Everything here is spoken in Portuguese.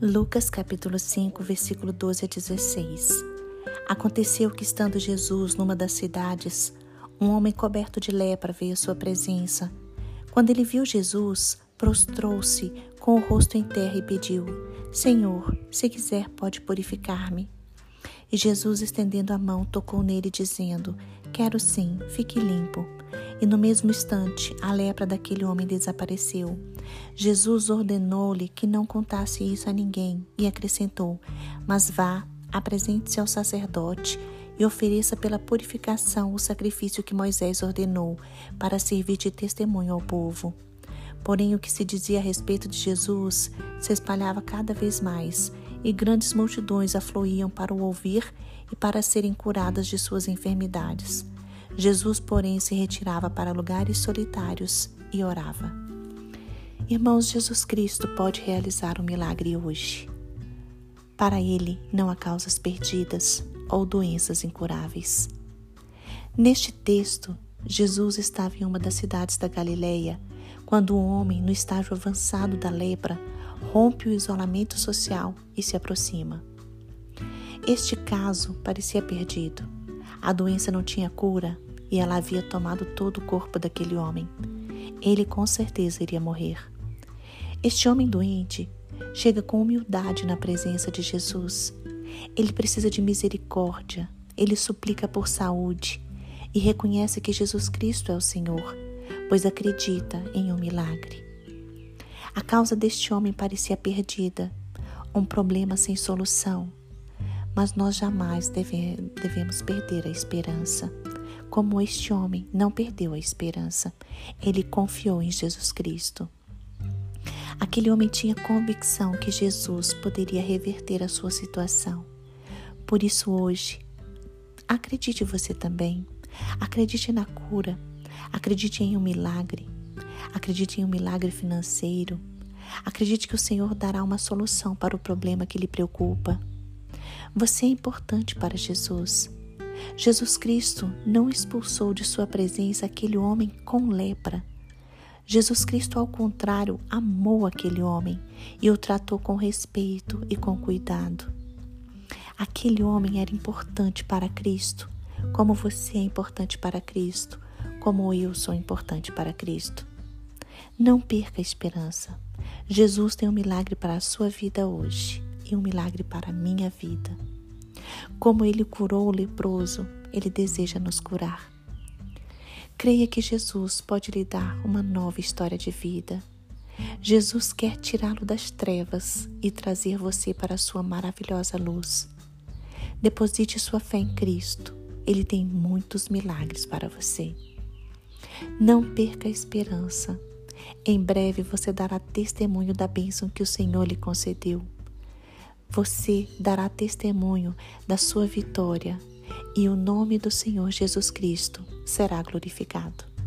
Lucas capítulo 5, versículo 12 a 16. Aconteceu que estando Jesus numa das cidades, um homem coberto de lepra veio à sua presença. Quando ele viu Jesus, prostrou-se com o rosto em terra e pediu: Senhor, se quiser, pode purificar-me. E Jesus, estendendo a mão, tocou nele, dizendo: Quero sim, fique limpo. E no mesmo instante, a lepra daquele homem desapareceu. Jesus ordenou-lhe que não contasse isso a ninguém e acrescentou: Mas vá, apresente-se ao sacerdote e ofereça pela purificação o sacrifício que Moisés ordenou, para servir de testemunho ao povo. Porém, o que se dizia a respeito de Jesus se espalhava cada vez mais, e grandes multidões afluíam para o ouvir e para serem curadas de suas enfermidades. Jesus, porém, se retirava para lugares solitários e orava. Irmãos, Jesus Cristo pode realizar um milagre hoje. Para ele não há causas perdidas ou doenças incuráveis. Neste texto, Jesus estava em uma das cidades da Galileia quando um homem, no estágio avançado da lepra, rompe o isolamento social e se aproxima. Este caso parecia perdido. A doença não tinha cura e ela havia tomado todo o corpo daquele homem. Ele com certeza iria morrer. Este homem doente chega com humildade na presença de Jesus. Ele precisa de misericórdia, ele suplica por saúde e reconhece que Jesus Cristo é o Senhor, pois acredita em um milagre. A causa deste homem parecia perdida, um problema sem solução, mas nós jamais deve, devemos perder a esperança. Como este homem não perdeu a esperança, ele confiou em Jesus Cristo. Aquele homem tinha convicção que Jesus poderia reverter a sua situação. Por isso, hoje, acredite você também. Acredite na cura. Acredite em um milagre. Acredite em um milagre financeiro. Acredite que o Senhor dará uma solução para o problema que lhe preocupa. Você é importante para Jesus. Jesus Cristo não expulsou de sua presença aquele homem com lepra. Jesus Cristo, ao contrário, amou aquele homem e o tratou com respeito e com cuidado. Aquele homem era importante para Cristo, como você é importante para Cristo, como eu sou importante para Cristo. Não perca a esperança. Jesus tem um milagre para a sua vida hoje e um milagre para a minha vida. Como ele curou o leproso, ele deseja nos curar. Creia que Jesus pode lhe dar uma nova história de vida. Jesus quer tirá-lo das trevas e trazer você para a sua maravilhosa luz. Deposite sua fé em Cristo. Ele tem muitos milagres para você. Não perca a esperança. Em breve você dará testemunho da bênção que o Senhor lhe concedeu. Você dará testemunho da sua vitória e o nome do Senhor Jesus Cristo será glorificado.